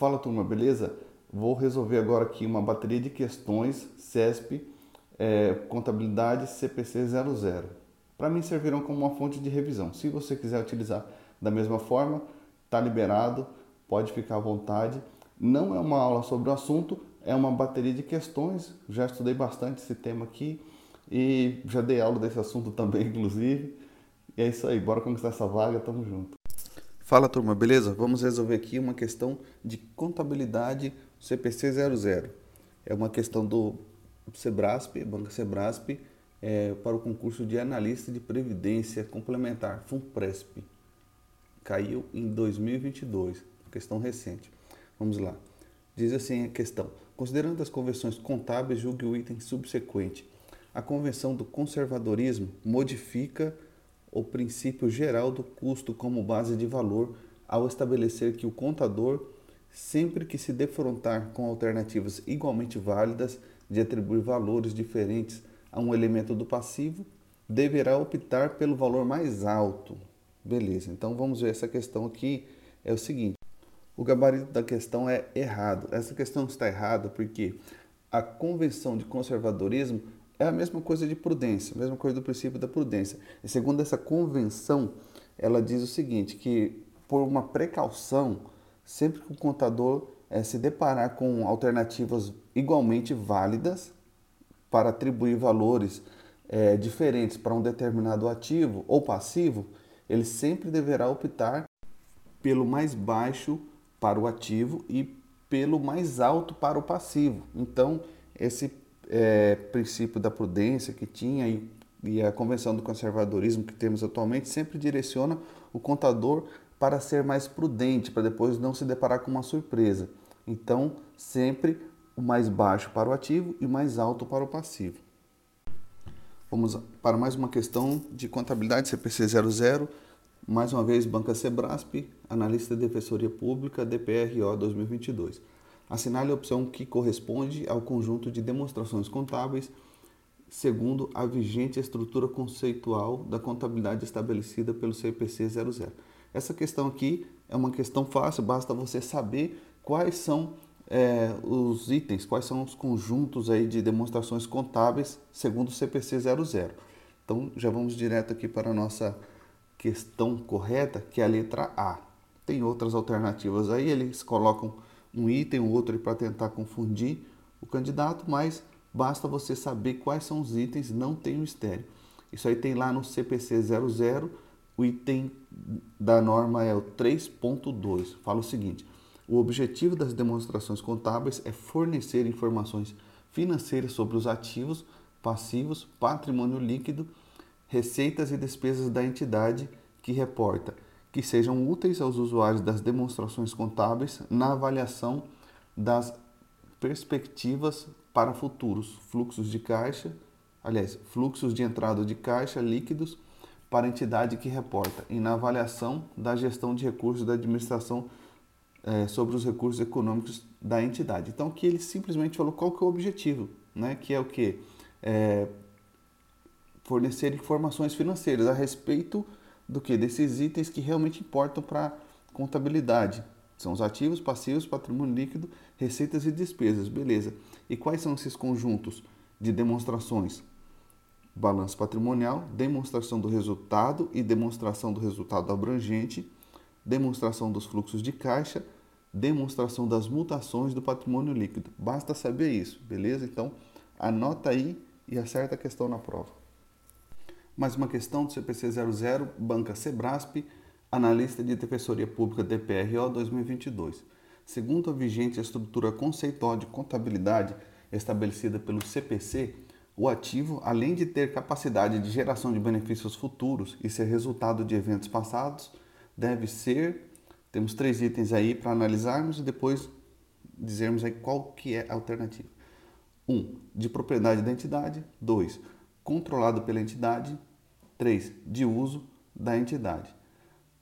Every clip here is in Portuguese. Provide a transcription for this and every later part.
Fala turma, beleza? Vou resolver agora aqui uma bateria de questões CESP é, Contabilidade CPC 00. Para mim servirão como uma fonte de revisão. Se você quiser utilizar da mesma forma, tá liberado, pode ficar à vontade. Não é uma aula sobre o assunto, é uma bateria de questões. Já estudei bastante esse tema aqui e já dei aula desse assunto também, inclusive. E é isso aí, bora conquistar essa vaga, tamo junto. Fala turma, beleza? Vamos resolver aqui uma questão de contabilidade CPC 00. É uma questão do Sebrasp, Banca Sebrasp, é, para o concurso de analista de previdência complementar, FUNPRESP. Caiu em 2022, questão recente. Vamos lá. Diz assim a questão: considerando as convenções contábeis, julgue o item subsequente. A convenção do conservadorismo modifica o princípio geral do custo como base de valor ao estabelecer que o contador, sempre que se defrontar com alternativas igualmente válidas de atribuir valores diferentes a um elemento do passivo, deverá optar pelo valor mais alto. Beleza, então vamos ver essa questão aqui. É o seguinte: o gabarito da questão é errado. Essa questão está errada porque a convenção de conservadorismo é a mesma coisa de prudência, a mesma coisa do princípio da prudência. E segundo essa convenção, ela diz o seguinte, que por uma precaução, sempre que o contador é, se deparar com alternativas igualmente válidas para atribuir valores é, diferentes para um determinado ativo ou passivo, ele sempre deverá optar pelo mais baixo para o ativo e pelo mais alto para o passivo. Então, esse é, princípio da prudência que tinha e, e a convenção do conservadorismo que temos atualmente sempre direciona o contador para ser mais prudente, para depois não se deparar com uma surpresa. Então, sempre o mais baixo para o ativo e o mais alto para o passivo. Vamos para mais uma questão de contabilidade CPC 00, mais uma vez Banca Sebrasp, analista de defensoria pública, DPRO 2022. Assinale a opção que corresponde ao conjunto de demonstrações contábeis segundo a vigente estrutura conceitual da contabilidade estabelecida pelo CPC 00. Essa questão aqui é uma questão fácil, basta você saber quais são é, os itens, quais são os conjuntos aí de demonstrações contábeis segundo o CPC 00. Então já vamos direto aqui para a nossa questão correta, que é a letra A. Tem outras alternativas aí, eles colocam um item ou outro para tentar confundir o candidato, mas basta você saber quais são os itens, não tem mistério. Isso aí tem lá no CPC 00, o item da norma é o 3.2. Fala o seguinte: o objetivo das demonstrações contábeis é fornecer informações financeiras sobre os ativos, passivos, patrimônio líquido, receitas e despesas da entidade que reporta que sejam úteis aos usuários das demonstrações contábeis na avaliação das perspectivas para futuros fluxos de caixa, aliás, fluxos de entrada de caixa líquidos para a entidade que reporta e na avaliação da gestão de recursos da administração é, sobre os recursos econômicos da entidade. Então, aqui ele simplesmente falou qual que é o objetivo, né? que é o que? É, fornecer informações financeiras a respeito do que? Desses itens que realmente importam para contabilidade. São os ativos, passivos, patrimônio líquido, receitas e despesas. Beleza. E quais são esses conjuntos de demonstrações? Balanço patrimonial, demonstração do resultado e demonstração do resultado abrangente, demonstração dos fluxos de caixa, demonstração das mutações do patrimônio líquido. Basta saber isso, beleza? Então, anota aí e acerta a questão na prova. Mais uma questão do CPC 00, Banca Sebrasp, analista de defensoria pública DPRO 2022. Segundo a vigente estrutura conceitual de contabilidade estabelecida pelo CPC, o ativo, além de ter capacidade de geração de benefícios futuros e ser resultado de eventos passados, deve ser. Temos três itens aí para analisarmos e depois dizermos aí qual que é a alternativa. 1. Um, de propriedade da entidade. 2. Controlado pela entidade. 3. De uso da entidade.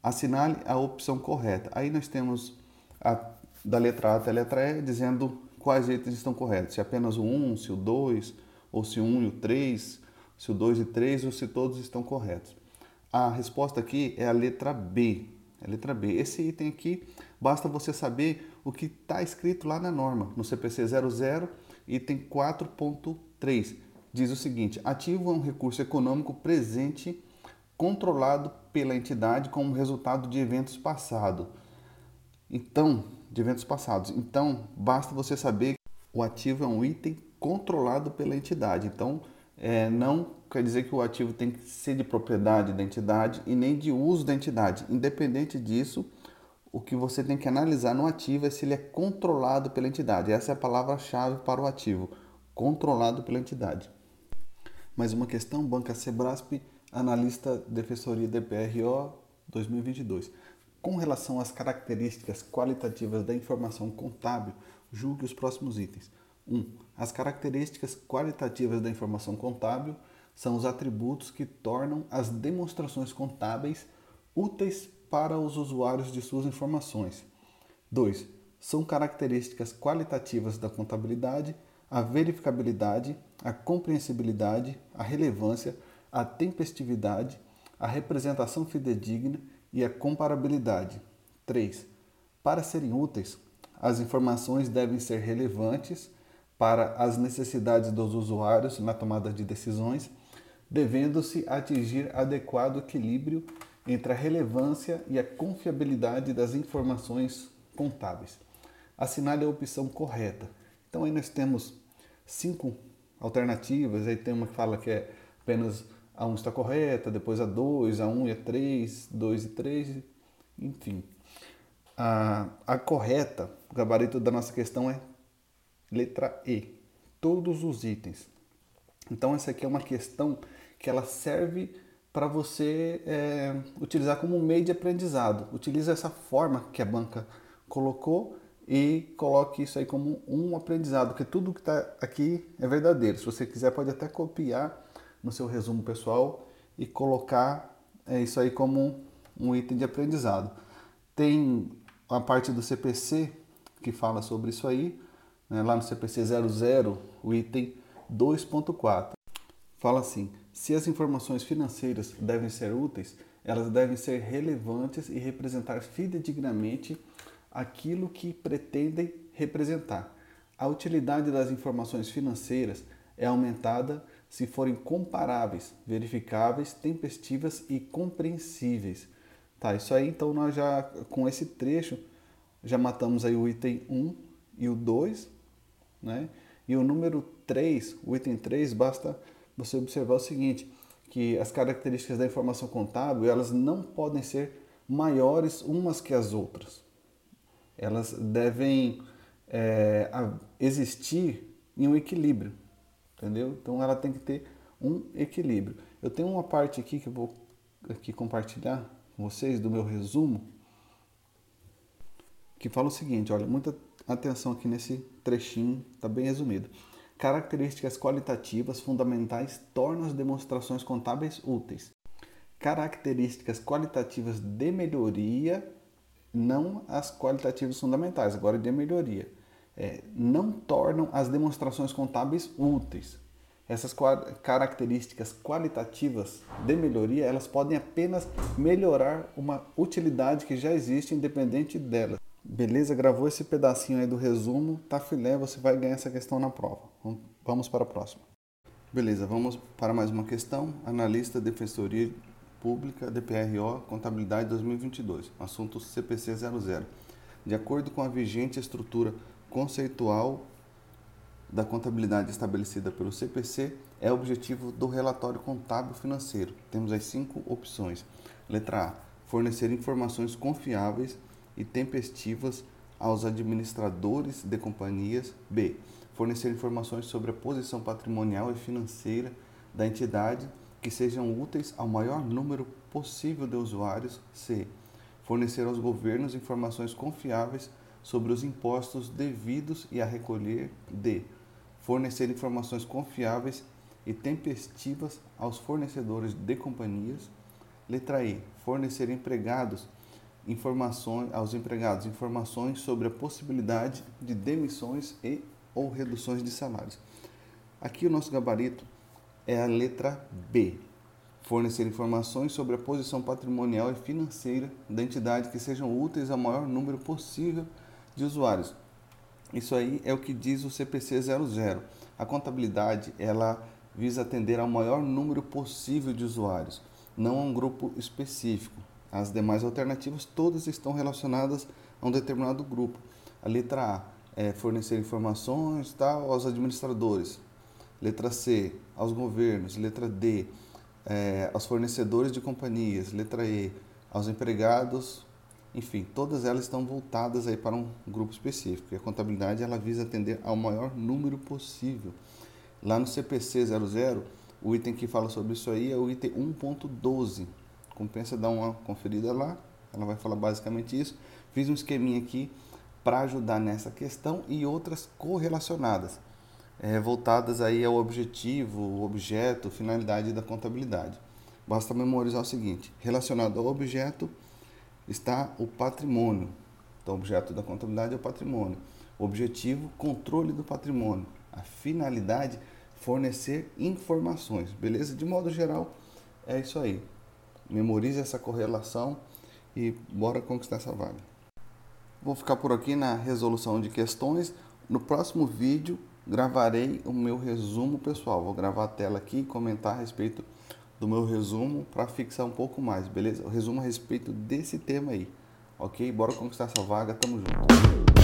Assinale a opção correta. Aí nós temos a, da letra A até a letra E dizendo quais itens estão corretos. Se apenas o 1, se o 2, ou se o 1 e o 3, se o 2 e 3, ou se todos estão corretos. A resposta aqui é a letra B. É a letra B. Esse item aqui, basta você saber o que está escrito lá na norma, no CPC 00, item 4.3. Diz o seguinte: ativo é um recurso econômico presente controlado pela entidade como resultado de eventos passados. Então, de eventos passados. Então, basta você saber que o ativo é um item controlado pela entidade. Então, é, não quer dizer que o ativo tem que ser de propriedade da entidade e nem de uso da entidade. Independente disso, o que você tem que analisar no ativo é se ele é controlado pela entidade. Essa é a palavra-chave para o ativo, controlado pela entidade. Mais uma questão, Banca Sebrasp, analista Defensoria DPRO 2022. Com relação às características qualitativas da informação contábil, julgue os próximos itens. 1. Um, as características qualitativas da informação contábil são os atributos que tornam as demonstrações contábeis úteis para os usuários de suas informações. 2. São características qualitativas da contabilidade a verificabilidade, a compreensibilidade, a relevância, a tempestividade, a representação fidedigna e a comparabilidade. 3. Para serem úteis, as informações devem ser relevantes para as necessidades dos usuários na tomada de decisões, devendo-se atingir adequado equilíbrio entre a relevância e a confiabilidade das informações contábeis. Assinale a opção correta. Então aí nós temos cinco alternativas, aí tem uma que fala que é apenas a 1 está correta, depois a 2, a 1 e a 3, 2 e 3, enfim. A, a correta, o gabarito da nossa questão é letra E, todos os itens. Então essa aqui é uma questão que ela serve para você é, utilizar como meio de aprendizado. Utilize essa forma que a banca colocou e coloque isso aí como um aprendizado, porque tudo que está aqui é verdadeiro. Se você quiser, pode até copiar no seu resumo pessoal e colocar é, isso aí como um item de aprendizado. Tem a parte do CPC que fala sobre isso aí, né, lá no CPC 00, o item 2.4. Fala assim: se as informações financeiras devem ser úteis, elas devem ser relevantes e representar fidedignamente aquilo que pretendem representar. A utilidade das informações financeiras é aumentada se forem comparáveis, verificáveis, tempestivas e compreensíveis. Tá, isso aí então nós já com esse trecho já matamos aí o item 1 e o 2, né? E o número 3, o item 3, basta você observar o seguinte, que as características da informação contábil, elas não podem ser maiores umas que as outras. Elas devem é, existir em um equilíbrio entendeu? Então ela tem que ter um equilíbrio. Eu tenho uma parte aqui que eu vou aqui compartilhar com vocês do meu resumo, que fala o seguinte, olha, muita atenção aqui nesse trechinho, está bem resumido. Características qualitativas fundamentais tornam as demonstrações contábeis úteis. Características qualitativas de melhoria, não as qualitativas fundamentais, agora de melhoria é, não tornam as demonstrações contábeis úteis. Essas características qualitativas de melhoria, elas podem apenas melhorar uma utilidade que já existe independente delas. Beleza? Gravou esse pedacinho aí do resumo, tá filé, você vai ganhar essa questão na prova. Vamos para a próxima. Beleza, vamos para mais uma questão. Analista Defensoria Pública, DPRO, Contabilidade 2022. Assunto CPC 00. De acordo com a vigente estrutura conceitual da contabilidade estabelecida pelo CPC é objetivo do relatório contábil financeiro. Temos as cinco opções. Letra A: fornecer informações confiáveis e tempestivas aos administradores de companhias. B: fornecer informações sobre a posição patrimonial e financeira da entidade que sejam úteis ao maior número possível de usuários. C: fornecer aos governos informações confiáveis sobre os impostos devidos e a recolher D. Fornecer informações confiáveis e tempestivas aos fornecedores de companhias. Letra E. Fornecer empregados informações aos empregados informações sobre a possibilidade de demissões e ou reduções de salários. Aqui o nosso gabarito é a letra B. fornecer informações sobre a posição patrimonial e financeira da entidade que sejam úteis ao maior número possível de usuários. Isso aí é o que diz o CPC 00. A contabilidade, ela visa atender ao maior número possível de usuários, não a um grupo específico. As demais alternativas todas estão relacionadas a um determinado grupo. A letra A é fornecer informações tal, aos administradores. Letra C, aos governos. Letra D, é, aos fornecedores de companhias. Letra E, aos empregados. Enfim, todas elas estão voltadas aí para um grupo específico. E a contabilidade ela visa atender ao maior número possível. Lá no CPC 00, o item que fala sobre isso aí é o item 1.12. Compensa dar uma conferida lá, ela vai falar basicamente isso. Fiz um esqueminha aqui para ajudar nessa questão e outras correlacionadas, é, voltadas aí ao objetivo, objeto, finalidade da contabilidade. Basta memorizar o seguinte: relacionado ao objeto está o patrimônio. Então, objeto da contabilidade é o patrimônio. Objetivo, controle do patrimônio. A finalidade, fornecer informações. Beleza? De modo geral, é isso aí. Memorize essa correlação e bora conquistar essa vaga. Vou ficar por aqui na resolução de questões. No próximo vídeo gravarei o meu resumo pessoal. Vou gravar a tela aqui e comentar a respeito do meu resumo para fixar um pouco mais, beleza? O resumo a respeito desse tema aí, ok? Bora conquistar essa vaga, tamo junto.